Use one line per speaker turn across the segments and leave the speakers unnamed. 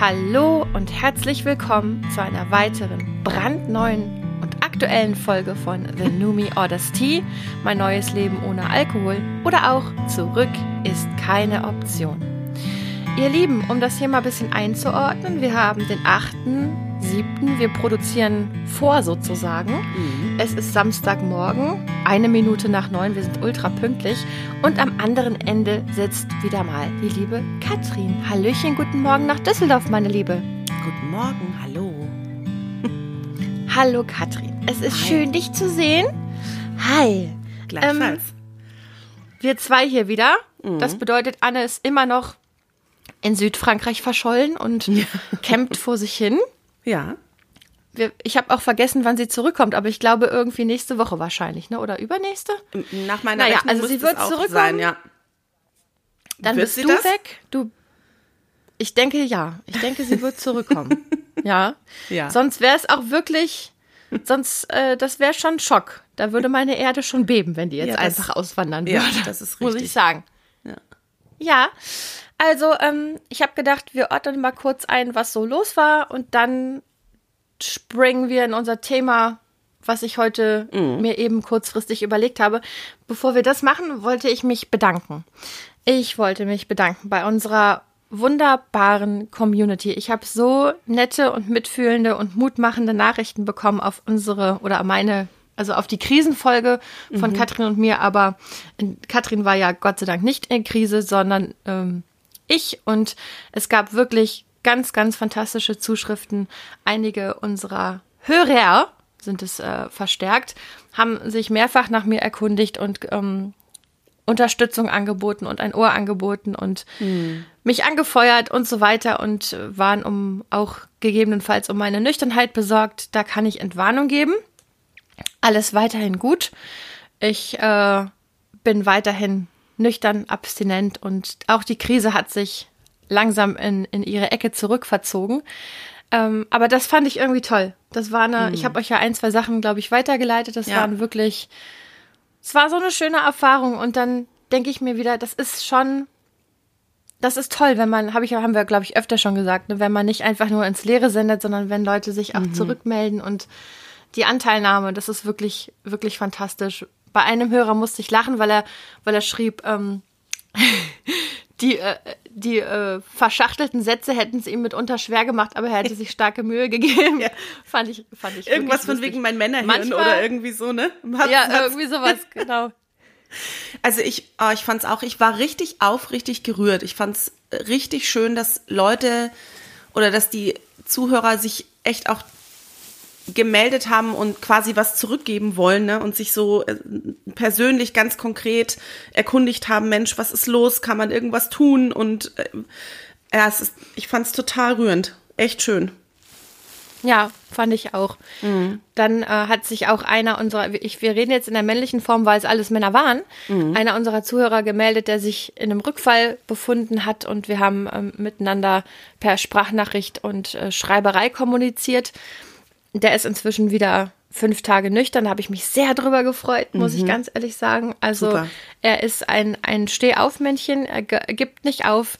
Hallo und herzlich willkommen zu einer weiteren brandneuen und aktuellen Folge von The Numi Orders Tea, mein neues Leben ohne Alkohol oder auch Zurück ist keine Option. Ihr Lieben, um das hier mal ein bisschen einzuordnen, wir haben den 8.7., wir produzieren vor sozusagen. Mhm. Es ist Samstagmorgen, eine Minute nach neun, wir sind ultra pünktlich und am anderen Ende sitzt wieder mal die liebe Katrin. Hallöchen, guten Morgen nach Düsseldorf, meine Liebe.
Guten Morgen, hallo.
Hallo Katrin, es ist Hi. schön, dich zu sehen. Hi.
Gleichfalls. Ähm,
wir zwei hier wieder. Mhm. Das bedeutet, Anne ist immer noch in Südfrankreich verschollen und ja. campt vor sich hin.
Ja.
Wir, ich habe auch vergessen, wann sie zurückkommt, aber ich glaube irgendwie nächste Woche wahrscheinlich, ne? Oder übernächste?
Nach meiner naja, Rechnung also sie wird zurückkommen. Sein, ja.
Dann wird bist du das? weg. Du. Ich denke ja. Ich denke, sie wird zurückkommen. ja. Ja. Sonst wäre es auch wirklich. Sonst, äh, das wäre schon Schock. Da würde meine Erde schon beben, wenn die jetzt ja, das, einfach auswandern würde. Ja,
das ist richtig.
Muss ich sagen. Ja. Ja. Also, ähm, ich habe gedacht, wir ordnen mal kurz ein, was so los war und dann springen wir in unser Thema, was ich heute mhm. mir eben kurzfristig überlegt habe. Bevor wir das machen, wollte ich mich bedanken. Ich wollte mich bedanken bei unserer wunderbaren Community. Ich habe so nette und mitfühlende und mutmachende Nachrichten bekommen auf unsere oder meine also auf die Krisenfolge von mhm. Katrin und mir, aber Katrin war ja Gott sei Dank nicht in Krise, sondern ähm, ich und es gab wirklich ganz, ganz fantastische Zuschriften. Einige unserer Hörer sind es äh, verstärkt, haben sich mehrfach nach mir erkundigt und ähm, Unterstützung angeboten und ein Ohr angeboten und hm. mich angefeuert und so weiter und waren um auch gegebenenfalls um meine Nüchternheit besorgt. Da kann ich Entwarnung geben. Alles weiterhin gut. Ich äh, bin weiterhin nüchtern, abstinent und auch die Krise hat sich langsam in, in ihre Ecke zurückverzogen. Ähm, aber das fand ich irgendwie toll. Das war eine, mhm. ich habe euch ja ein, zwei Sachen, glaube ich, weitergeleitet. Das ja. waren wirklich, es war so eine schöne Erfahrung. Und dann denke ich mir wieder, das ist schon, das ist toll, wenn man, habe ich, haben wir, glaube ich, öfter schon gesagt, ne, wenn man nicht einfach nur ins Leere sendet, sondern wenn Leute sich auch mhm. zurückmelden und die Anteilnahme, das ist wirklich, wirklich fantastisch bei einem Hörer musste ich lachen, weil er, weil er schrieb, ähm, die, äh, die äh, verschachtelten Sätze hätten es ihm mitunter schwer gemacht, aber er hätte sich starke Mühe gegeben. Ja. Fand ich, fand ich
Irgendwas von wegen mein Männerhirn Manchmal, oder irgendwie so, ne?
Hat, ja, irgendwie sowas, genau.
Also ich, oh, ich fand's auch, ich war richtig aufrichtig gerührt. Ich fand's richtig schön, dass Leute oder dass die Zuhörer sich echt auch gemeldet haben und quasi was zurückgeben wollen ne? und sich so äh, persönlich ganz konkret erkundigt haben, Mensch, was ist los? Kann man irgendwas tun? Und äh, ja, es ist, ich fand es total rührend. Echt schön.
Ja, fand ich auch. Mhm. Dann äh, hat sich auch einer unserer, ich, wir reden jetzt in der männlichen Form, weil es alles Männer waren, mhm. einer unserer Zuhörer gemeldet, der sich in einem Rückfall befunden hat und wir haben ähm, miteinander per Sprachnachricht und äh, Schreiberei kommuniziert. Der ist inzwischen wieder fünf Tage nüchtern. Da habe ich mich sehr drüber gefreut, muss mhm. ich ganz ehrlich sagen. Also Super. er ist ein, ein Stehaufmännchen, er gibt nicht auf,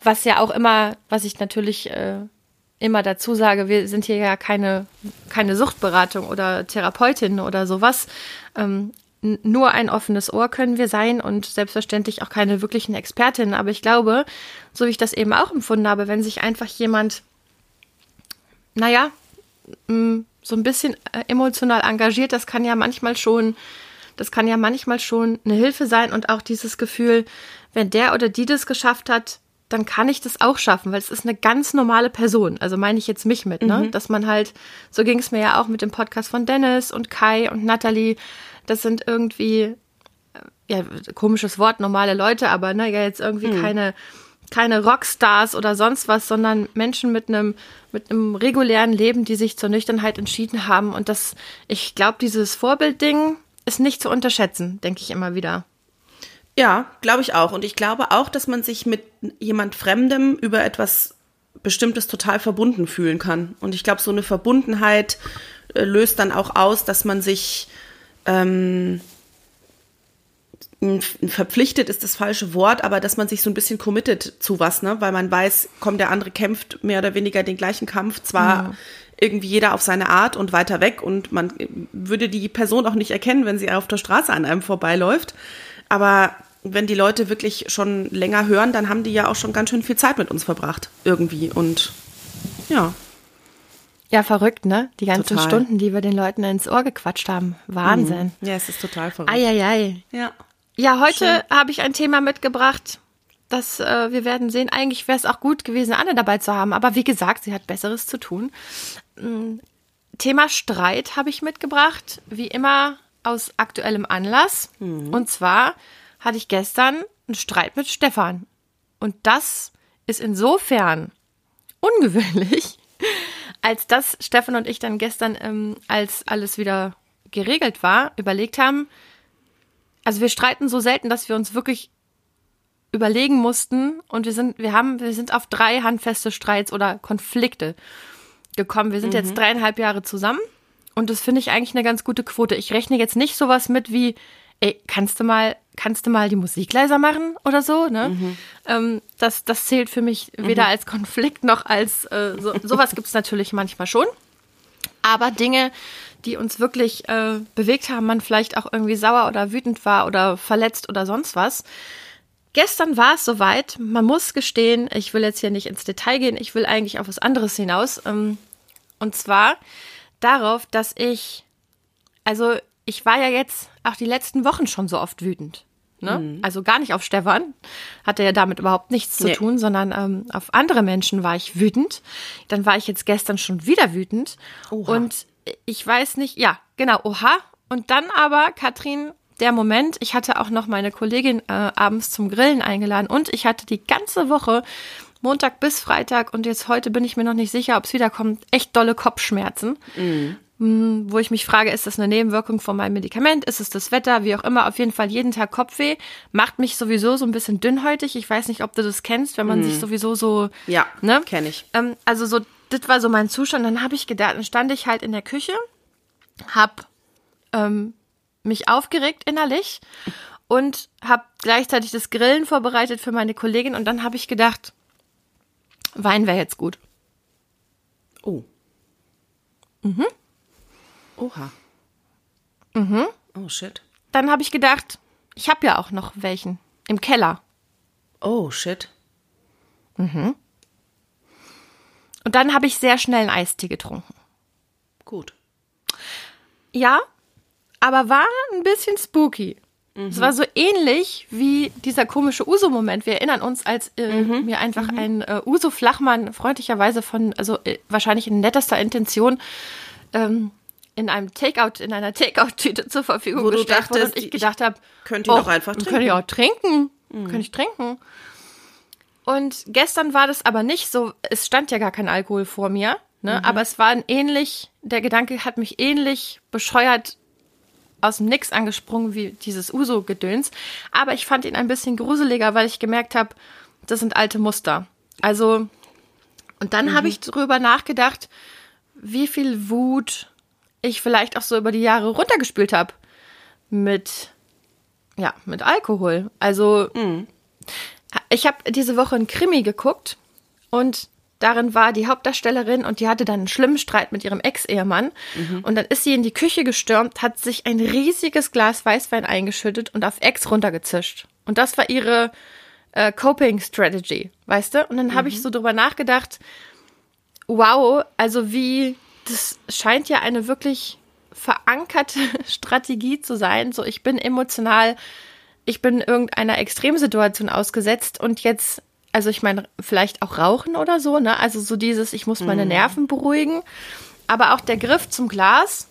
was ja auch immer, was ich natürlich äh, immer dazu sage, wir sind hier ja keine, keine Suchtberatung oder Therapeutin oder sowas. Ähm, nur ein offenes Ohr können wir sein und selbstverständlich auch keine wirklichen Expertinnen. Aber ich glaube, so wie ich das eben auch empfunden habe, wenn sich einfach jemand, naja, Mm, so ein bisschen äh, emotional engagiert, das kann ja manchmal schon, das kann ja manchmal schon eine Hilfe sein und auch dieses Gefühl, wenn der oder die das geschafft hat, dann kann ich das auch schaffen, weil es ist eine ganz normale Person. Also meine ich jetzt mich mit, ne? Mhm. Dass man halt, so ging es mir ja auch mit dem Podcast von Dennis und Kai und Natalie. Das sind irgendwie, äh, ja, komisches Wort, normale Leute, aber ne, ja, jetzt irgendwie mhm. keine keine Rockstars oder sonst was, sondern Menschen mit einem mit einem regulären Leben, die sich zur Nüchternheit entschieden haben. Und das, ich glaube, dieses Vorbildding ist nicht zu unterschätzen, denke ich immer wieder.
Ja, glaube ich auch. Und ich glaube auch, dass man sich mit jemand Fremdem über etwas Bestimmtes total verbunden fühlen kann. Und ich glaube, so eine Verbundenheit äh, löst dann auch aus, dass man sich ähm, verpflichtet ist das falsche Wort, aber dass man sich so ein bisschen committet zu was, ne? Weil man weiß, komm, der andere kämpft mehr oder weniger den gleichen Kampf, zwar ja. irgendwie jeder auf seine Art und weiter weg und man würde die Person auch nicht erkennen, wenn sie auf der Straße an einem vorbeiläuft. Aber wenn die Leute wirklich schon länger hören, dann haben die ja auch schon ganz schön viel Zeit mit uns verbracht, irgendwie. Und ja.
Ja, verrückt, ne? Die ganzen total. Stunden, die wir den Leuten ins Ohr gequatscht haben. Wahnsinn.
Mhm. Ja, es ist total verrückt.
Eieiei.
Ja.
Ja, heute habe ich ein Thema mitgebracht, das äh, wir werden sehen. Eigentlich wäre es auch gut gewesen, Anne dabei zu haben, aber wie gesagt, sie hat Besseres zu tun. Ähm, Thema Streit habe ich mitgebracht, wie immer aus aktuellem Anlass. Mhm. Und zwar hatte ich gestern einen Streit mit Stefan. Und das ist insofern ungewöhnlich, als dass Stefan und ich dann gestern, ähm, als alles wieder geregelt war, überlegt haben, also wir streiten so selten, dass wir uns wirklich überlegen mussten und wir sind, wir haben, wir sind auf drei handfeste Streits oder Konflikte gekommen. Wir sind mhm. jetzt dreieinhalb Jahre zusammen und das finde ich eigentlich eine ganz gute Quote. Ich rechne jetzt nicht sowas mit wie, ey, kannst du mal, kannst du mal die Musik leiser machen oder so, ne? Mhm. Ähm, das, das zählt für mich weder mhm. als Konflikt noch als, äh, so, sowas gibt es natürlich manchmal schon. Aber Dinge, die uns wirklich äh, bewegt haben, man vielleicht auch irgendwie sauer oder wütend war oder verletzt oder sonst was. Gestern war es soweit, man muss gestehen, ich will jetzt hier nicht ins Detail gehen, ich will eigentlich auf was anderes hinaus. Ähm, und zwar darauf, dass ich, also ich war ja jetzt auch die letzten Wochen schon so oft wütend. Ne? Mhm. Also gar nicht auf Stefan, hatte ja damit überhaupt nichts zu nee. tun, sondern ähm, auf andere Menschen war ich wütend. Dann war ich jetzt gestern schon wieder wütend. Oha. Und ich weiß nicht, ja, genau, oha. Und dann aber, Katrin, der Moment, ich hatte auch noch meine Kollegin äh, abends zum Grillen eingeladen und ich hatte die ganze Woche, Montag bis Freitag und jetzt heute bin ich mir noch nicht sicher, ob es wiederkommt, echt dolle Kopfschmerzen. Mhm. Hm, wo ich mich frage, ist das eine Nebenwirkung von meinem Medikament? Ist es das Wetter? Wie auch immer. Auf jeden Fall jeden Tag Kopfweh. Macht mich sowieso so ein bisschen dünnhäutig. Ich weiß nicht, ob du das kennst, wenn man mhm. sich sowieso so.
Ja, ne? kenne ich.
Ähm, also so, das war so mein Zustand. Dann habe ich gedacht, dann stand ich halt in der Küche, hab ähm, mich aufgeregt innerlich und habe gleichzeitig das Grillen vorbereitet für meine Kollegin und dann habe ich gedacht, Wein wäre jetzt gut.
Oh.
Mhm.
Oha.
Mhm.
Oh shit.
Dann habe ich gedacht, ich habe ja auch noch welchen im Keller.
Oh shit.
Mhm. Und dann habe ich sehr schnell einen Eistee getrunken.
Gut.
Ja, aber war ein bisschen spooky. Mhm. Es war so ähnlich wie dieser komische Uso-Moment. Wir erinnern uns, als äh, mhm. mir einfach mhm. ein äh, Uso-Flachmann freundlicherweise von, also äh, wahrscheinlich in nettester Intention, ähm, in einem Takeout, in einer Takeout-Tüte zur Verfügung
Wo
gestellt
wurde und
ich gedacht habe,
könnte ich oh, auch einfach trinken.
Könnte ich auch trinken. Könnte ich trinken. Und gestern war das aber nicht so, es stand ja gar kein Alkohol vor mir, ne? Mhm. aber es war ein ähnlich, der Gedanke hat mich ähnlich bescheuert aus dem Nix angesprungen wie dieses Uso-Gedöns. Aber ich fand ihn ein bisschen gruseliger, weil ich gemerkt habe, das sind alte Muster. Also, und dann mhm. habe ich darüber nachgedacht, wie viel Wut ich vielleicht auch so über die Jahre runtergespült habe mit ja, mit Alkohol. Also mhm. Ich habe diese Woche ein Krimi geguckt und darin war die Hauptdarstellerin und die hatte dann einen schlimmen Streit mit ihrem Ex-Ehemann mhm. und dann ist sie in die Küche gestürmt, hat sich ein riesiges Glas Weißwein eingeschüttet und auf Ex runtergezischt. Und das war ihre äh, Coping Strategy, weißt du? Und dann mhm. habe ich so drüber nachgedacht, wow, also wie das scheint ja eine wirklich verankerte Strategie zu sein. So, ich bin emotional, ich bin irgendeiner Extremsituation ausgesetzt und jetzt, also ich meine, vielleicht auch rauchen oder so, ne? Also so dieses, ich muss meine mhm. Nerven beruhigen. Aber auch der Griff zum Glas,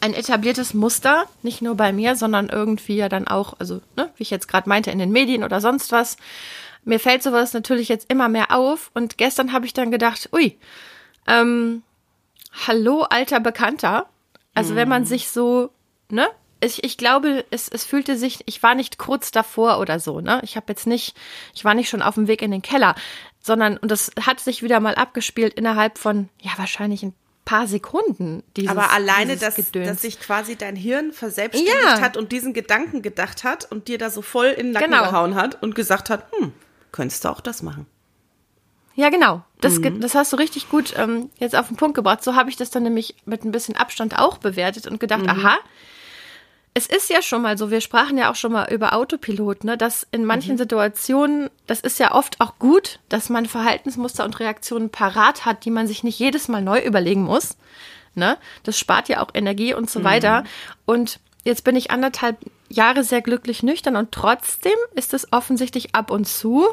ein etabliertes Muster, nicht nur bei mir, sondern irgendwie ja dann auch, also, ne, wie ich jetzt gerade meinte, in den Medien oder sonst was. Mir fällt sowas natürlich jetzt immer mehr auf und gestern habe ich dann gedacht, ui, ähm, Hallo, alter Bekannter. Also, wenn man hm. sich so, ne? Ich, ich glaube, es, es fühlte sich, ich war nicht kurz davor oder so, ne? Ich habe jetzt nicht, ich war nicht schon auf dem Weg in den Keller, sondern, und das hat sich wieder mal abgespielt innerhalb von, ja, wahrscheinlich ein paar Sekunden.
Dieses, Aber alleine, dass, dass sich quasi dein Hirn verselbstständigt ja. hat und diesen Gedanken gedacht hat und dir da so voll in den Nacken genau. gehauen hat und gesagt hat, hm, könntest du auch das machen.
Ja, genau. Das, mhm. das hast du richtig gut ähm, jetzt auf den Punkt gebracht. So habe ich das dann nämlich mit ein bisschen Abstand auch bewertet und gedacht, mhm. aha, es ist ja schon mal so, wir sprachen ja auch schon mal über Autopilot, ne, dass in manchen mhm. Situationen, das ist ja oft auch gut, dass man Verhaltensmuster und Reaktionen parat hat, die man sich nicht jedes Mal neu überlegen muss. Ne? Das spart ja auch Energie und so mhm. weiter. Und jetzt bin ich anderthalb Jahre sehr glücklich nüchtern und trotzdem ist es offensichtlich ab und zu,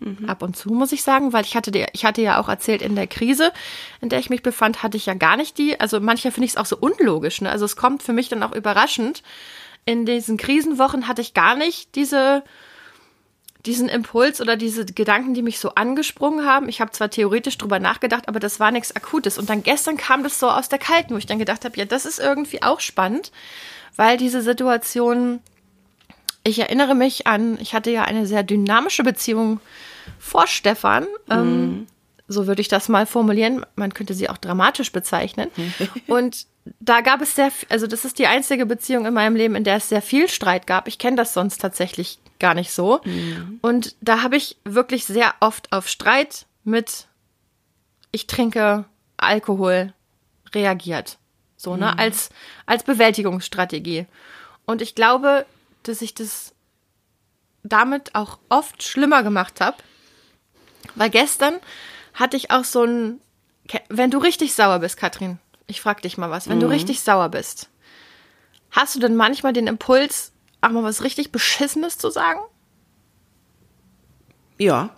Mhm. Ab und zu muss ich sagen, weil ich hatte dir, ich hatte ja auch erzählt, in der Krise, in der ich mich befand, hatte ich ja gar nicht die. Also manchmal finde ich es auch so unlogisch. Ne? Also es kommt für mich dann auch überraschend. In diesen Krisenwochen hatte ich gar nicht diese, diesen Impuls oder diese Gedanken, die mich so angesprungen haben. Ich habe zwar theoretisch drüber nachgedacht, aber das war nichts Akutes. Und dann gestern kam das so aus der Kalten, wo ich dann gedacht habe, ja, das ist irgendwie auch spannend, weil diese Situation ich erinnere mich an, ich hatte ja eine sehr dynamische Beziehung vor Stefan. Ähm, mhm. so würde ich das mal formulieren. Man könnte sie auch dramatisch bezeichnen. Und da gab es sehr, also das ist die einzige Beziehung in meinem Leben, in der es sehr viel Streit gab. Ich kenne das sonst tatsächlich gar nicht so. Mhm. Und da habe ich wirklich sehr oft auf Streit mit ich trinke Alkohol reagiert. So, ne, mhm. als, als Bewältigungsstrategie. Und ich glaube, dass ich das damit auch oft schlimmer gemacht habe. Weil gestern hatte ich auch so ein, wenn du richtig sauer bist, Katrin, ich frag dich mal was, wenn mhm. du richtig sauer bist, hast du denn manchmal den Impuls, auch mal was richtig Beschissenes zu sagen?
Ja.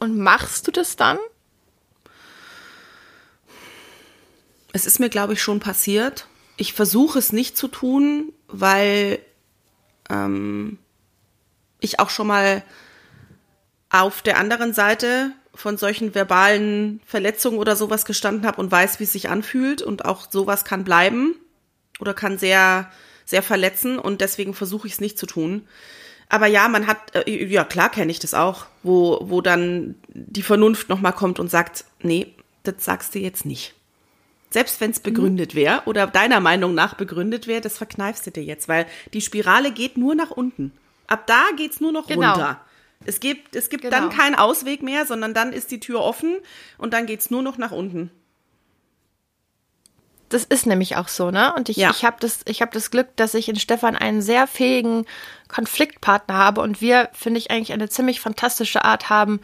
Und machst du das dann?
Es ist mir, glaube ich, schon passiert. Ich versuche es nicht zu tun, weil ähm, ich auch schon mal auf der anderen Seite von solchen verbalen Verletzungen oder sowas gestanden habe und weiß, wie es sich anfühlt und auch sowas kann bleiben oder kann sehr sehr verletzen und deswegen versuche ich es nicht zu tun. Aber ja, man hat äh, ja klar kenne ich das auch, wo wo dann die Vernunft noch mal kommt und sagt, nee, das sagst du jetzt nicht. Selbst wenn es begründet wäre oder deiner Meinung nach begründet wäre, das verkneifst du dir jetzt, weil die Spirale geht nur nach unten. Ab da geht's nur noch genau. runter. Es gibt, es gibt genau. dann keinen Ausweg mehr, sondern dann ist die Tür offen und dann geht's nur noch nach unten.
Das ist nämlich auch so, ne? Und ich, ja. ich habe das, ich hab das Glück, dass ich in Stefan einen sehr fähigen Konfliktpartner habe und wir, finde ich, eigentlich eine ziemlich fantastische Art haben,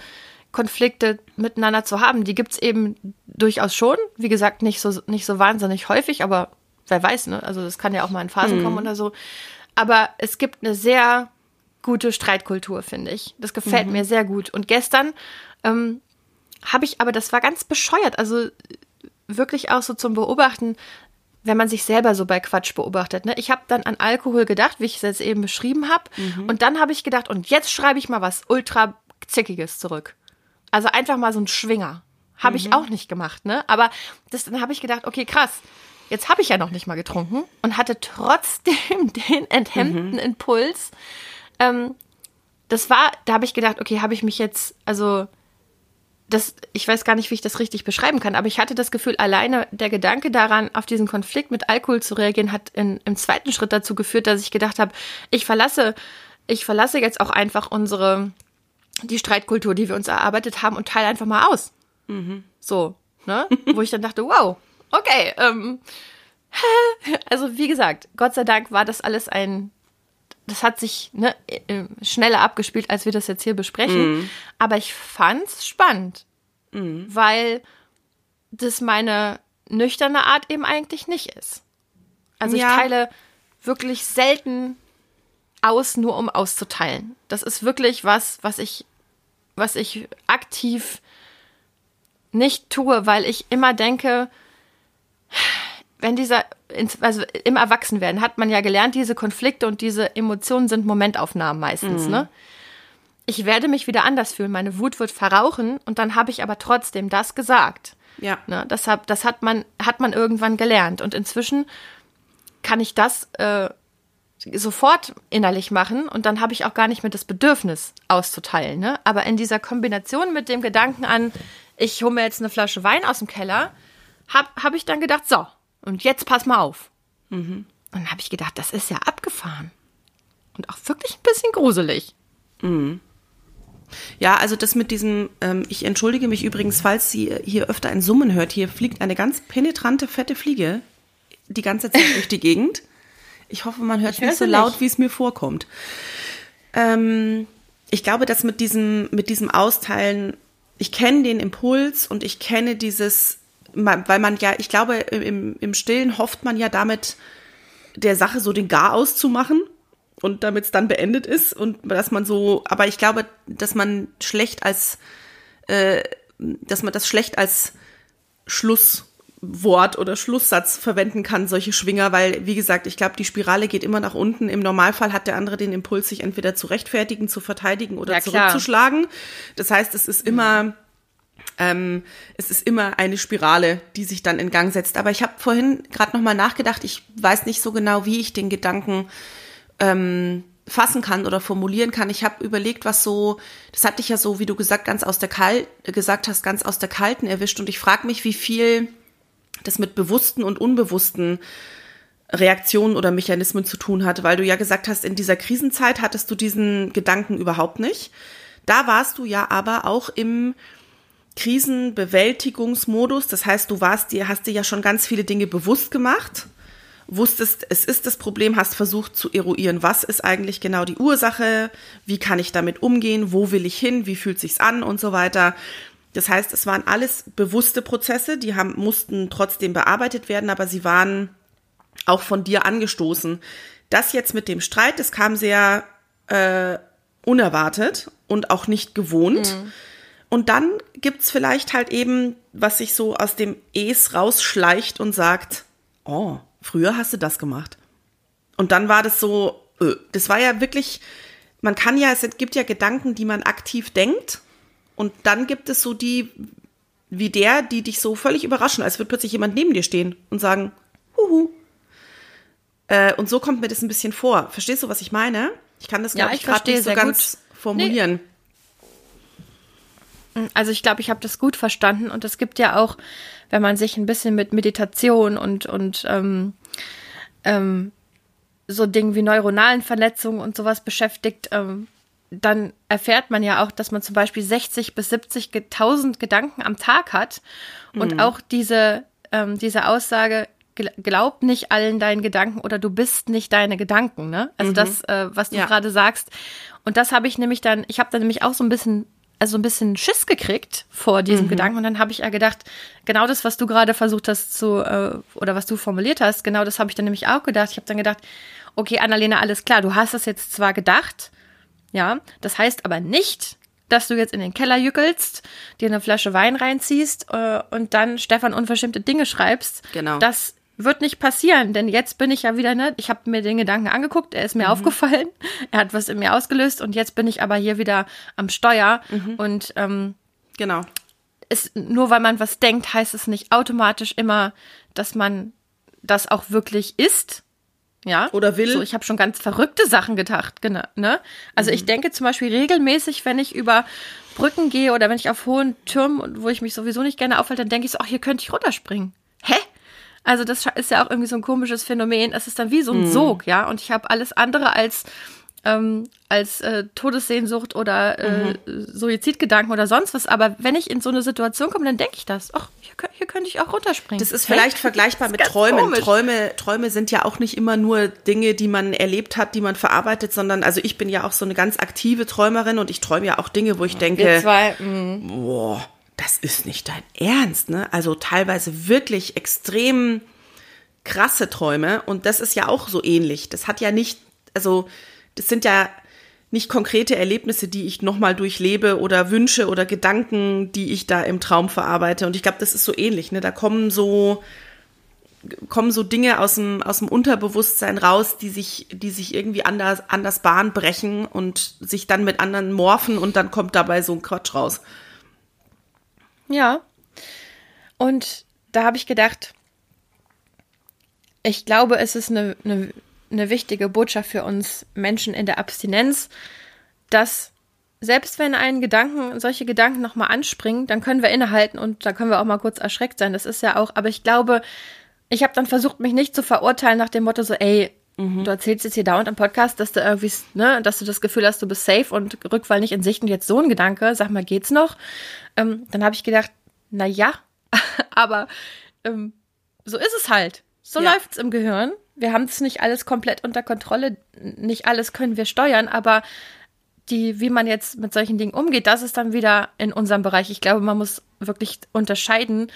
Konflikte miteinander zu haben. Die gibt's eben durchaus schon. Wie gesagt, nicht so, nicht so wahnsinnig häufig, aber wer weiß, ne? Also das kann ja auch mal in Phasen mhm. kommen oder so. Aber es gibt eine sehr gute Streitkultur, finde ich. Das gefällt mhm. mir sehr gut. Und gestern ähm, habe ich, aber das war ganz bescheuert. Also wirklich auch so zum Beobachten, wenn man sich selber so bei Quatsch beobachtet. Ne? Ich habe dann an Alkohol gedacht, wie ich es jetzt eben beschrieben habe. Mhm. Und dann habe ich gedacht, und jetzt schreibe ich mal was ultra zickiges zurück. Also einfach mal so ein Schwinger. Habe ich mhm. auch nicht gemacht, ne? Aber das, dann habe ich gedacht, okay, krass. Jetzt habe ich ja noch nicht mal getrunken und hatte trotzdem den enthemmten mhm. Impuls. Ähm, das war, da habe ich gedacht, okay, habe ich mich jetzt, also das, ich weiß gar nicht, wie ich das richtig beschreiben kann, aber ich hatte das Gefühl, alleine der Gedanke daran, auf diesen Konflikt mit Alkohol zu reagieren, hat in, im zweiten Schritt dazu geführt, dass ich gedacht habe, ich verlasse, ich verlasse jetzt auch einfach unsere die Streitkultur, die wir uns erarbeitet haben, und teile einfach mal aus. Mhm. So, ne? Wo ich dann dachte, wow, okay. Ähm, also wie gesagt, Gott sei Dank war das alles ein, das hat sich ne, schneller abgespielt, als wir das jetzt hier besprechen. Mhm. Aber ich fand's spannend, mhm. weil das meine nüchterne Art eben eigentlich nicht ist. Also ja. ich teile wirklich selten aus, nur um auszuteilen. Das ist wirklich was, was ich, was ich aktiv nicht tue, weil ich immer denke, wenn dieser, also im Erwachsenwerden hat man ja gelernt, diese Konflikte und diese Emotionen sind Momentaufnahmen meistens, mhm. ne? Ich werde mich wieder anders fühlen, meine Wut wird verrauchen und dann habe ich aber trotzdem das gesagt. Ja. Ne? Das, hab, das hat man, hat man irgendwann gelernt und inzwischen kann ich das äh, sofort innerlich machen und dann habe ich auch gar nicht mehr das Bedürfnis auszuteilen. Ne? Aber in dieser Kombination mit dem Gedanken an, ich hole mir jetzt eine Flasche Wein aus dem Keller habe hab ich dann gedacht, so, und jetzt pass mal auf. Mhm. Und dann habe ich gedacht, das ist ja abgefahren. Und auch wirklich ein bisschen gruselig.
Mhm. Ja, also das mit diesem, ähm, ich entschuldige mich übrigens, falls Sie hier öfter ein Summen hört. Hier fliegt eine ganz penetrante, fette Fliege die ganze Zeit durch die Gegend. Ich hoffe, man hört nicht so laut, wie es mir vorkommt. Ähm, ich glaube, dass mit diesem, mit diesem Austeilen, ich kenne den Impuls und ich kenne dieses, weil man ja, ich glaube, im, im Stillen hofft man ja damit, der Sache so den Gar auszumachen und damit es dann beendet ist und dass man so, aber ich glaube, dass man schlecht als, äh, dass man das schlecht als Schluss Wort oder Schlusssatz verwenden kann, solche Schwinger, weil, wie gesagt, ich glaube, die Spirale geht immer nach unten. Im Normalfall hat der andere den Impuls, sich entweder zu rechtfertigen, zu verteidigen oder ja, zurückzuschlagen. Das heißt, es ist immer, ähm, es ist immer eine Spirale, die sich dann in Gang setzt. Aber ich habe vorhin gerade nochmal nachgedacht, ich weiß nicht so genau, wie ich den Gedanken ähm, fassen kann oder formulieren kann. Ich habe überlegt, was so, das hatte ich ja so, wie du gesagt, ganz aus der Kal gesagt hast, ganz aus der Kalten erwischt. Und ich frage mich, wie viel das mit bewussten und unbewussten Reaktionen oder Mechanismen zu tun hat, weil du ja gesagt hast, in dieser Krisenzeit hattest du diesen Gedanken überhaupt nicht. Da warst du ja aber auch im Krisenbewältigungsmodus. Das heißt, du warst dir, hast dir ja schon ganz viele Dinge bewusst gemacht, wusstest, es ist das Problem, hast versucht zu eruieren, was ist eigentlich genau die Ursache, wie kann ich damit umgehen, wo will ich hin, wie fühlt sich's an und so weiter. Das heißt, es waren alles bewusste Prozesse, die haben, mussten trotzdem bearbeitet werden, aber sie waren auch von dir angestoßen. Das jetzt mit dem Streit, das kam sehr äh, unerwartet und auch nicht gewohnt. Mhm. Und dann gibt's vielleicht halt eben, was sich so aus dem Es rausschleicht und sagt, oh, früher hast du das gemacht. Und dann war das so, öh, das war ja wirklich, man kann ja, es gibt ja Gedanken, die man aktiv denkt und dann gibt es so die, wie der, die dich so völlig überraschen, als würde plötzlich jemand neben dir stehen und sagen, huhu. Äh, und so kommt mir das ein bisschen vor. Verstehst du, was ich meine? Ich kann das,
ja,
ich, gerade nicht so ganz gut. formulieren.
Nee. Also ich glaube, ich habe das gut verstanden und es gibt ja auch, wenn man sich ein bisschen mit Meditation und, und ähm, ähm, so Dingen wie neuronalen Verletzungen und sowas beschäftigt, ähm, dann erfährt man ja auch, dass man zum Beispiel 60 bis 70.000 Gedanken am Tag hat. Und mhm. auch diese, ähm, diese Aussage, glaub nicht allen deinen Gedanken oder du bist nicht deine Gedanken, ne? Also mhm. das, äh, was du ja. gerade sagst. Und das habe ich nämlich dann, ich habe dann nämlich auch so ein bisschen, also ein bisschen Schiss gekriegt vor diesem mhm. Gedanken. Und dann habe ich ja gedacht, genau das, was du gerade versucht hast zu, äh, oder was du formuliert hast, genau das habe ich dann nämlich auch gedacht. Ich habe dann gedacht, okay, Annalena, alles klar, du hast es jetzt zwar gedacht, ja, das heißt aber nicht, dass du jetzt in den Keller jückelst, dir eine Flasche Wein reinziehst äh, und dann Stefan unverschämte Dinge schreibst.
Genau.
Das wird nicht passieren, denn jetzt bin ich ja wieder, ne, ich habe mir den Gedanken angeguckt, er ist mir mhm. aufgefallen, er hat was in mir ausgelöst und jetzt bin ich aber hier wieder am Steuer mhm. und ähm,
genau.
Ist, nur weil man was denkt, heißt es nicht automatisch immer, dass man das auch wirklich ist. Ja.
Oder will.
So, ich habe schon ganz verrückte Sachen gedacht, genau. Ne? Also mhm. ich denke zum Beispiel regelmäßig, wenn ich über Brücken gehe oder wenn ich auf hohen Türmen, wo ich mich sowieso nicht gerne aufhalte, dann denke ich so, ach, hier könnte ich runterspringen. Also das ist ja auch irgendwie so ein komisches Phänomen. Es ist dann wie so ein mhm. Sog, ja. Und ich habe alles andere als ähm, als äh, Todessehnsucht oder äh, mhm. Suizidgedanken oder sonst was. Aber wenn ich in so eine Situation komme, dann denke ich das. Ach, hier, hier, könnte ich auch runterspringen.
Das ist vielleicht hey? vergleichbar mit Träumen. Träume. Träume sind ja auch nicht immer nur Dinge, die man erlebt hat, die man verarbeitet, sondern also ich bin ja auch so eine ganz aktive Träumerin und ich träume ja auch Dinge, wo ich denke,
zwei,
mm. boah, das ist nicht dein Ernst, ne? Also teilweise wirklich extrem krasse Träume und das ist ja auch so ähnlich. Das hat ja nicht, also das sind ja nicht konkrete Erlebnisse, die ich nochmal durchlebe oder Wünsche oder Gedanken, die ich da im Traum verarbeite. Und ich glaube, das ist so ähnlich. Ne? Da kommen so, kommen so Dinge aus dem, aus dem Unterbewusstsein raus, die sich, die sich irgendwie anders, anders Bahn brechen und sich dann mit anderen morphen und dann kommt dabei so ein Quatsch raus.
Ja. Und da habe ich gedacht, ich glaube, es ist eine, eine eine wichtige Botschaft für uns Menschen in der Abstinenz, dass selbst wenn einen Gedanken, solche Gedanken nochmal anspringen, dann können wir innehalten und da können wir auch mal kurz erschreckt sein. Das ist ja auch, aber ich glaube, ich habe dann versucht, mich nicht zu verurteilen nach dem Motto so, ey, mhm. du erzählst jetzt hier dauernd am Podcast, dass du irgendwie, ne, dass du das Gefühl hast, du bist safe und Rückfall nicht in Sicht und jetzt so ein Gedanke, sag mal, geht's noch? Ähm, dann habe ich gedacht, na ja, aber ähm, so ist es halt. So ja. läuft's im Gehirn. Wir haben es nicht alles komplett unter Kontrolle, nicht alles können wir steuern, aber die, wie man jetzt mit solchen Dingen umgeht, das ist dann wieder in unserem Bereich. Ich glaube, man muss wirklich unterscheiden,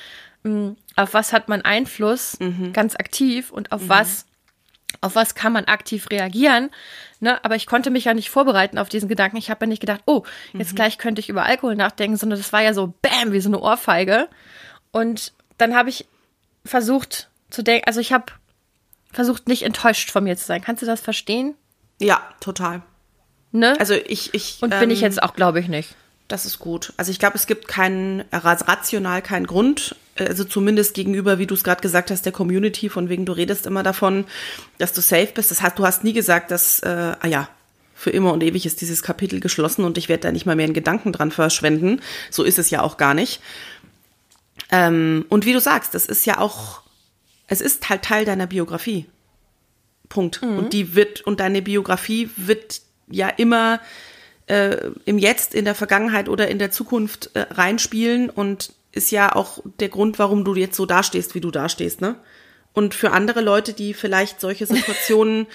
hm, auf was hat man Einfluss mhm. ganz aktiv und auf mhm. was auf was kann man aktiv reagieren. Ne? Aber ich konnte mich ja nicht vorbereiten auf diesen Gedanken. Ich habe ja nicht gedacht, oh, jetzt mhm. gleich könnte ich über Alkohol nachdenken, sondern das war ja so Bäm, wie so eine Ohrfeige. Und dann habe ich versucht zu denken, also ich habe versucht, nicht enttäuscht von mir zu sein. Kannst du das verstehen?
Ja, total.
Ne?
Also ich, ich.
Und bin ähm, ich jetzt auch, glaube ich, nicht.
Das ist gut. Also ich glaube, es gibt keinen, rational keinen Grund, also zumindest gegenüber, wie du es gerade gesagt hast, der Community, von wegen du redest immer davon, dass du safe bist. Das heißt, du hast nie gesagt, dass, äh, ah ja, für immer und ewig ist dieses Kapitel geschlossen und ich werde da nicht mal mehr einen Gedanken dran verschwenden. So ist es ja auch gar nicht. Ähm, und wie du sagst, das ist ja auch, es ist halt Teil deiner Biografie. Punkt. Mhm. Und die wird, und deine Biografie wird ja immer äh, im Jetzt, in der Vergangenheit oder in der Zukunft äh, reinspielen und ist ja auch der Grund, warum du jetzt so dastehst, wie du dastehst, ne? Und für andere Leute, die vielleicht solche Situationen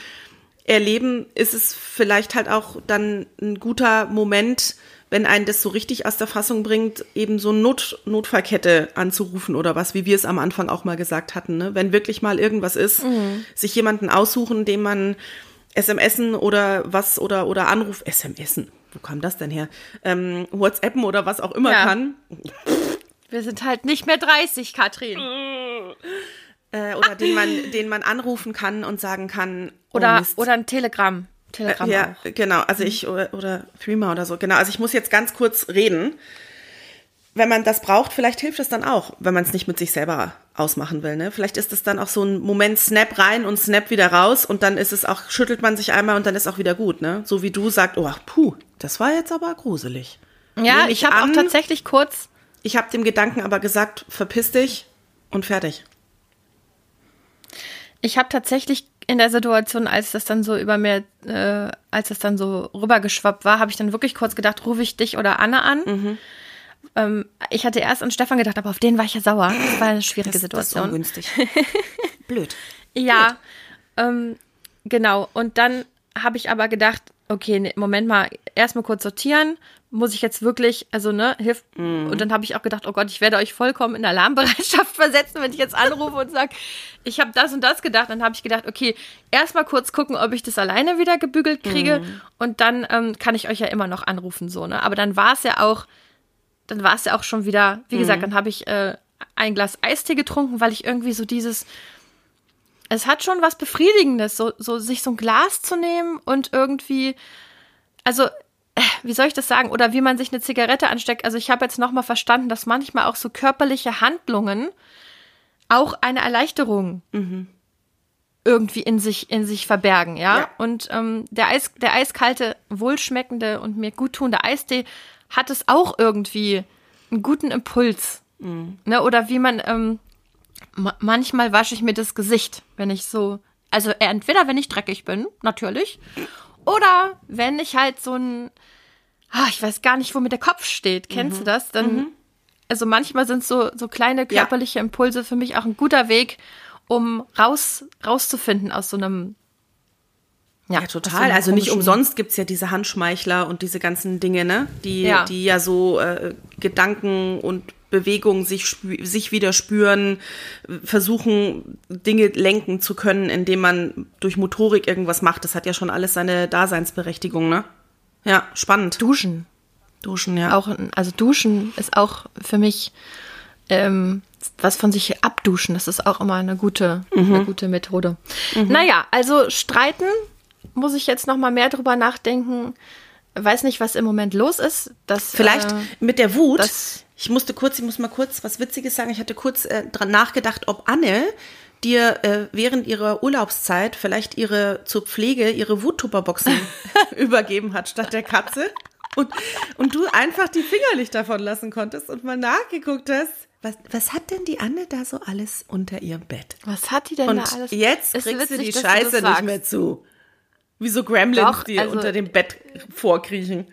erleben, ist es vielleicht halt auch dann ein guter Moment, wenn einen das so richtig aus der Fassung bringt, eben so eine Not Notfallkette anzurufen oder was, wie wir es am Anfang auch mal gesagt hatten. Ne? Wenn wirklich mal irgendwas ist, mhm. sich jemanden aussuchen, dem man SMSen oder was oder oder Anruf, SMSen, wo kam das denn her? Ähm, WhatsAppen oder was auch immer ja. kann.
Wir sind halt nicht mehr 30, Katrin.
Äh, oder den man, den man anrufen kann und sagen kann.
Oh oder, Mist. oder ein Telegramm.
Telegram äh, ja, auch. genau. Also mhm. ich, oder, oder Threema oder so. Genau. Also ich muss jetzt ganz kurz reden. Wenn man das braucht, vielleicht hilft es dann auch, wenn man es nicht mit sich selber ausmachen will. Ne? Vielleicht ist es dann auch so ein Moment Snap rein und Snap wieder raus und dann ist es auch, schüttelt man sich einmal und dann ist auch wieder gut. Ne? So wie du sagst, oh, puh, das war jetzt aber gruselig.
Ja, ich, ich habe auch tatsächlich kurz.
Ich habe dem Gedanken aber gesagt, verpiss dich und fertig.
Ich habe tatsächlich in der Situation, als das dann so über mir, äh, als es dann so rübergeschwappt war, habe ich dann wirklich kurz gedacht, rufe ich dich oder Anne an. Mhm. Ähm, ich hatte erst an Stefan gedacht, aber auf den war ich ja sauer. Das war eine schwierige das, Situation.
Das ist ungünstig. Blöd.
Ja, Blöd. Ähm, genau. Und dann habe ich aber gedacht, okay, nee, Moment mal, erstmal kurz sortieren. Muss ich jetzt wirklich, also ne, hilft. Mm. Und dann habe ich auch gedacht, oh Gott, ich werde euch vollkommen in Alarmbereitschaft versetzen, wenn ich jetzt anrufe und sage, ich habe das und das gedacht. Dann habe ich gedacht, okay, erstmal kurz gucken, ob ich das alleine wieder gebügelt kriege. Mm. Und dann ähm, kann ich euch ja immer noch anrufen, so, ne? Aber dann war es ja auch, dann war es ja auch schon wieder, wie mm. gesagt, dann habe ich äh, ein Glas Eistee getrunken, weil ich irgendwie so dieses, es hat schon was Befriedigendes, so, so sich so ein Glas zu nehmen und irgendwie, also äh, wie soll ich das sagen? Oder wie man sich eine Zigarette ansteckt. Also ich habe jetzt nochmal verstanden, dass manchmal auch so körperliche Handlungen auch eine Erleichterung mhm. irgendwie in sich, in sich verbergen, ja. ja. Und ähm, der, Eis, der eiskalte, wohlschmeckende und mir guttunende Eistee hat es auch irgendwie einen guten Impuls. Mhm. Ne? Oder wie man, ähm, manchmal wasche ich mir das Gesicht, wenn ich so, also entweder wenn ich dreckig bin, natürlich, oder wenn ich halt so ein, ah, ich weiß gar nicht, wo mir der Kopf steht. Kennst mhm. du das? Dann, mhm. also manchmal sind so so kleine körperliche. Impulse für mich auch ein guter Weg, um raus rauszufinden aus so einem
ja, ja, total. Also nicht umsonst gibt's ja diese Handschmeichler und diese ganzen Dinge, ne? Die ja, die ja so äh, Gedanken und Bewegungen sich, sich wieder spüren, versuchen, Dinge lenken zu können, indem man durch Motorik irgendwas macht. Das hat ja schon alles seine Daseinsberechtigung, ne? Ja, spannend.
Duschen.
Duschen, ja.
Auch, also Duschen ist auch für mich ähm, was von sich abduschen. Das ist auch immer eine gute, mhm. eine gute Methode. Mhm. Naja, also streiten muss ich jetzt noch mal mehr drüber nachdenken. Weiß nicht, was im Moment los ist. Das,
Vielleicht äh, mit der Wut. Ich musste kurz, ich muss mal kurz was Witziges sagen. Ich hatte kurz äh, dran nachgedacht, ob Anne dir äh, während ihrer Urlaubszeit vielleicht ihre zur Pflege ihre Wuttupperboxen übergeben hat statt der Katze. und, und du einfach die Finger nicht davon lassen konntest und mal nachgeguckt hast. Was, was hat denn die Anne da so alles unter ihrem Bett?
Was hat die denn
Und
da alles?
jetzt kriegst du
witzig,
die
dass du
Scheiße
das
nicht mehr zu. Wie so Gremlins,
Doch,
die
also-
unter dem Bett vorkriechen.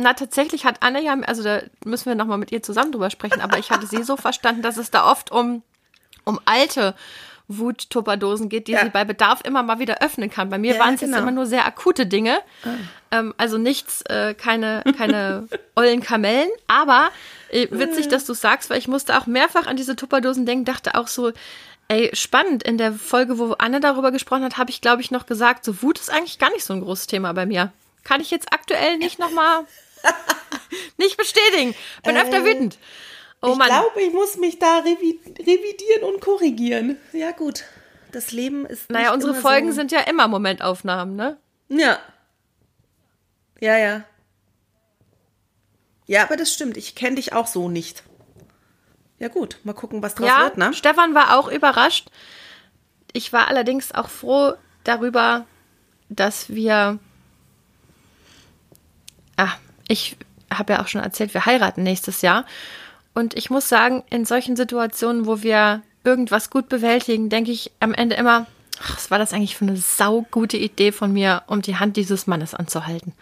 Na, tatsächlich hat Anne ja, also da müssen wir nochmal mit ihr zusammen drüber sprechen, aber ich hatte sie so verstanden, dass es da oft um, um alte Wut-Tupperdosen geht, die
Ja.
sie bei Bedarf immer mal wieder öffnen kann. Bei mir
Ja,
waren es
genau.
jetzt immer nur sehr akute Dinge. Ähm, also nichts, äh, keine, keine ollen Kamellen. Aber äh, witzig, dass du sagst, weil ich musste auch mehrfach an diese Tupperdosen denken, dachte auch so, ey, spannend. In der Folge, wo Anne darüber gesprochen hat, habe ich, glaube ich, noch gesagt, so Wut ist eigentlich gar nicht so ein großes Thema bei mir. Kann ich jetzt aktuell nicht nochmal nicht bestätigen. Bin öfter wütend. Oh
ich glaube, ich muss mich da revi revidieren und korrigieren. Ja, gut. Das Leben ist.
naja, unsere Folgen
so.
sind ja immer Momentaufnahmen, ne?
Ja. Ja, ja. Ja, aber das stimmt. Ich kenne dich auch so nicht. Ja, gut. Mal gucken, was draus
ja,
wird, ne?
Stefan war auch überrascht. Ich war allerdings auch froh darüber, dass wir. Ah, ich habe ja auch schon erzählt, wir heiraten nächstes Jahr. Und ich muss sagen, in solchen Situationen, wo wir irgendwas gut bewältigen, denke ich am Ende immer, ach, was war das eigentlich für eine saugute Idee von mir, um die Hand dieses Mannes anzuhalten.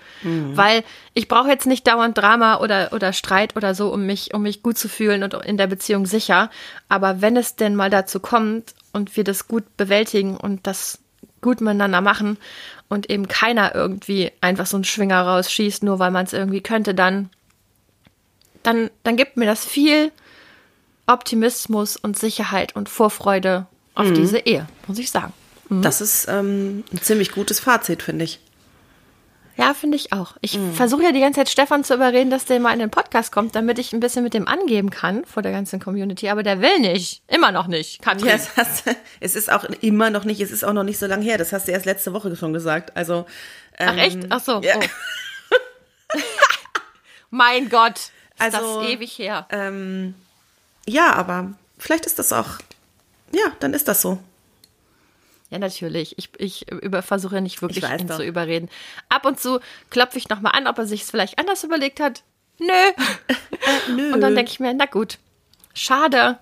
Weil ich brauche jetzt nicht dauernd Drama oder, oder Streit oder so, um mich, um mich gut zu fühlen und in der Beziehung sicher. Aber wenn es denn mal dazu kommt und wir das gut bewältigen und das gut miteinander machen und eben keiner irgendwie einfach so einen Schwinger rausschießt, nur weil man es irgendwie könnte, dann, dann, dann gibt mir das viel Optimismus und Sicherheit und Vorfreude auf diese Ehe, muss ich sagen.
Das ist ähm, ein ziemlich gutes Fazit, finde ich.
Ja, finde ich auch. Ich versuche ja die ganze Zeit Stefan zu überreden, dass der mal in den Podcast kommt, damit ich ein bisschen mit dem angeben kann vor der ganzen Community. Aber der will nicht. Immer noch nicht. Katrin.
Ja, es, hast, es ist auch immer noch nicht, es ist auch noch nicht so lange her. Das hast du erst letzte Woche schon gesagt. Also. Ähm,
Ach echt? Ach so.
ja.
Oh. mein Gott. Ist
Also,
das ewig her.
Ähm, ja, aber vielleicht ist das auch. Ja, dann ist das so.
Ja, natürlich. Ich, ich über, versuche nicht wirklich ihn
doch.
zu überreden. Ab und zu klopfe ich nochmal an, ob er sich es vielleicht anders überlegt hat. Nö.
Nö.
Und dann denke ich mir, na gut, schade.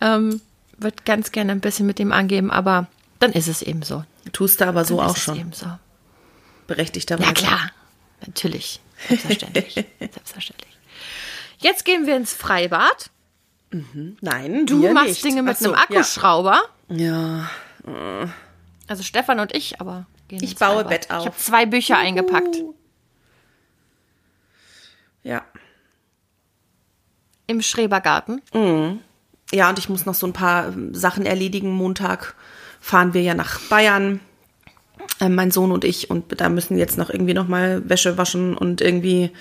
Ähm, Würde ganz gerne ein bisschen mit ihm angeben, aber dann ist es eben so.
Tust du aber so
Dann
auch
ist es
schon.
Eben so.
Berechtigterweise.
Ja, klar. Natürlich. Selbstverständlich. Selbstverständlich. Jetzt gehen wir ins Freibad.
Nein,
Du machst
nicht.
Dinge mit
so,
einem Akkuschrauber.
Ja.
Also Stefan und ich, aber gehen
Ich baue. Bett auf.
Ich habe zwei Bücher eingepackt.
ja.
Im Schrebergarten.
Ja, und ich muss noch so ein paar ähm, Sachen erledigen. Montag fahren wir ja nach Bayern, äh, mein Sohn und ich. Und da müssen jetzt noch irgendwie noch mal Wäsche waschen und irgendwie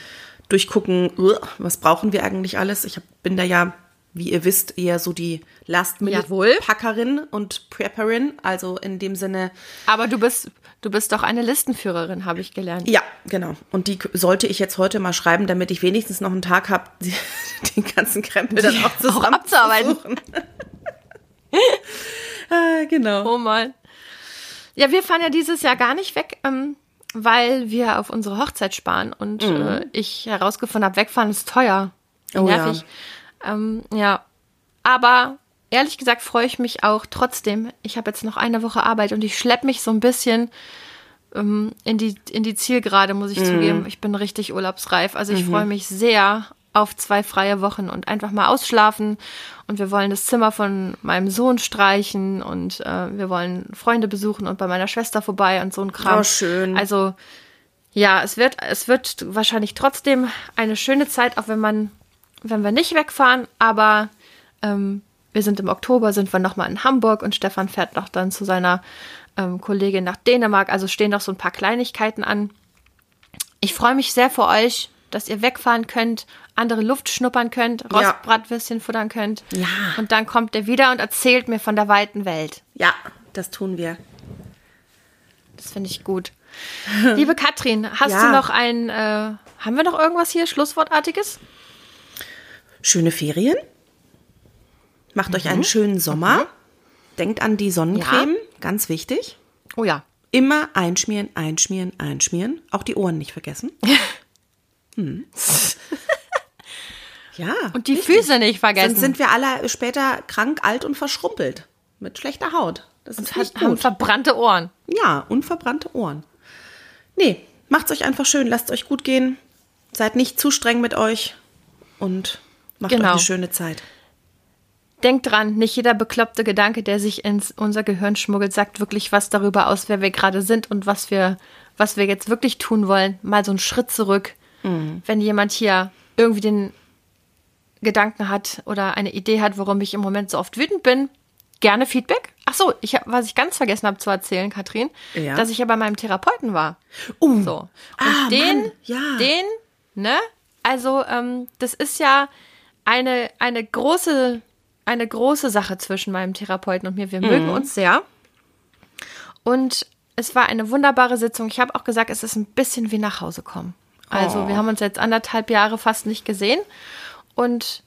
durchgucken, was brauchen wir eigentlich alles. Ich hab, bin da ja, wie ihr wisst, eher so die. Last-Minute-Packerin und Prepperin. Also in dem Sinne,
Aber du bist, du bist doch eine Listenführerin, habe ich gelernt.
ja, genau. Und die sollte ich jetzt heute mal schreiben, damit ich wenigstens noch einen Tag habe, den ganzen Krempel dann auch zusammen
abzuarbeiten.
Ah, genau.
Oh Mann. Ja, wir fahren ja dieses Jahr gar nicht weg, ähm, weil wir auf unsere Hochzeit sparen und äh, ich herausgefunden habe, wegfahren ist teuer.
Mhm. Oh
nervig. Ja. Ähm, ja. Aber ehrlich gesagt freue ich mich auch trotzdem. Ich habe jetzt noch eine Woche Arbeit und ich schleppe mich so ein bisschen ähm, in, die, in die Zielgerade, muss
Mhm.
ich zugeben. Ich bin richtig urlaubsreif. Also ich freue mich sehr auf zwei freie Wochen und einfach mal ausschlafen. Und wir wollen das Zimmer von meinem Sohn streichen und äh, wir wollen Freunde besuchen und bei meiner Schwester vorbei und so ein Kram.
Oh, schön.
Also ja, es wird, es wird wahrscheinlich trotzdem eine schöne Zeit, auch wenn man, wenn wir nicht wegfahren, aber ähm, wir sind im Oktober, sind wir nochmal in Hamburg und Stefan fährt noch dann zu seiner ähm, Kollegin nach Dänemark. Also stehen noch so ein paar Kleinigkeiten an. Ich freue mich sehr für euch, dass ihr wegfahren könnt, andere Luft schnuppern könnt,
Ja.
Rostbratwürstchen futtern könnt.
Ja.
Und dann kommt ihr wieder und erzählt mir von der weiten Welt.
Ja, das tun wir.
Das finde ich gut. Liebe Katrin, hast
Ja.
du noch ein, äh, haben wir noch irgendwas hier Schlusswortartiges?
Schöne Ferien. Macht euch
Mhm.
einen schönen Sommer. Denkt an die Sonnencreme, ganz wichtig.
Oh ja.
Immer einschmieren, einschmieren, einschmieren. Auch die Ohren nicht vergessen. Ja.
Und die
richtig.
Füße nicht vergessen.
Sonst sind wir alle später krank, alt und verschrumpelt. Mit schlechter Haut. Das ist
Hat,
nicht
haben verbrannte Ohren.
Ja, unverbrannte Ohren. Nee, macht's euch einfach schön, lasst euch gut gehen. Seid nicht zu streng mit euch und macht
Genau.
eine schöne Zeit.
Denkt dran, nicht jeder bekloppte Gedanke, der sich ins unser Gehirn schmuggelt, sagt wirklich was darüber aus, wer wir gerade sind und was wir, was wir jetzt wirklich tun wollen. Mal so einen Schritt zurück. Wenn jemand hier irgendwie den Gedanken hat oder eine Idee hat, warum ich im Moment so oft wütend bin, gerne Feedback. Ach so, ich hab, was ich ganz vergessen habe zu erzählen, Katrin,
Ja.
dass ich ja bei meinem Therapeuten war.
Uh,
So. Und
Ah,
den,
Mann, ja.
den, ne? Also, ähm, das ist ja eine, eine große, eine große Sache zwischen meinem Therapeuten und mir. Wir
Mhm.
mögen uns sehr. Und es war eine wunderbare Sitzung. Ich habe auch gesagt, es ist ein bisschen wie nach Hause kommen. Also,
Oh.
wir haben uns jetzt anderthalb Jahre fast nicht gesehen. Und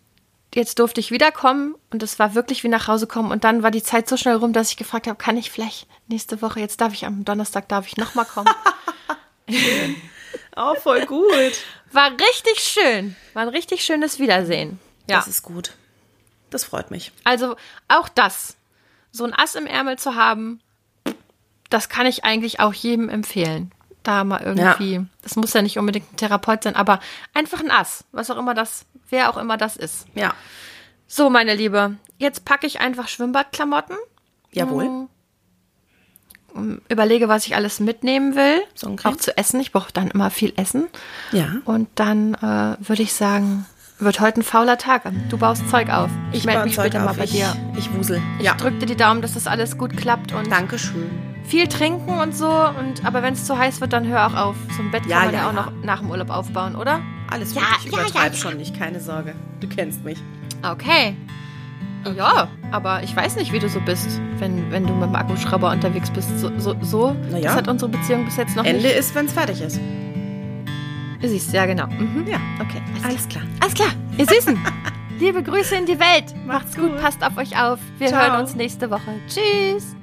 jetzt durfte ich wiederkommen und es war wirklich wie nach Hause kommen. Und dann war die Zeit so schnell rum, dass ich gefragt habe, kann ich vielleicht nächste Woche, jetzt darf ich am Donnerstag, darf ich nochmal kommen.
Oh, voll gut.
War richtig schön. War ein richtig schönes Wiedersehen. Ja.
Das ist gut. Das freut mich.
Also auch das, so ein Ass im Ärmel zu haben, das kann ich eigentlich auch jedem empfehlen. Da mal irgendwie, das muss ja nicht unbedingt ein Therapeut sein, aber einfach ein Ass, was auch immer das, wer auch immer das ist.
Ja.
So, meine Liebe, jetzt packe ich einfach Schwimmbadklamotten,
Jawohl.
überlege, was ich alles mitnehmen will,
Sonnencreme?
auch zu essen. Ich brauche dann immer viel Essen.
Ja.
Und dann äh, würde ich sagen, wird heute ein fauler Tag. Du baust Zeug auf. Ich, melde
baue
mich
Zeug
später mal
auf.
bei
ich,
dir.
Ich wusel.
Ich
Ja.
drück dir die Daumen, dass das alles gut klappt und
Dankeschön.
viel trinken und so. Und aber wenn es zu heiß wird, dann hör auch auf. So ein Bett
Ja,
kann man ja,
ja,
auch noch nach dem Urlaub aufbauen, oder?
Alles
Ja,
gut. Ich
ja, ja,
übertreib schon nicht, keine Sorge. Du kennst mich.
Okay. Ja, aber ich weiß nicht, wie du so bist, wenn, wenn du mit dem Akkuschrauber unterwegs bist. So, so, so. Das hat unsere Beziehung bis jetzt noch
Ende
nicht.
ist, wenn es fertig ist.
Du siehst, ja genau. Mhm.
Ja.
Okay,
alles, klar.
alles klar. Ihr Süßen. Liebe Grüße in die Welt. Macht's gut,
gut.
passt auf euch auf. Wir
Ciao.
hören uns nächste Woche. Tschüss.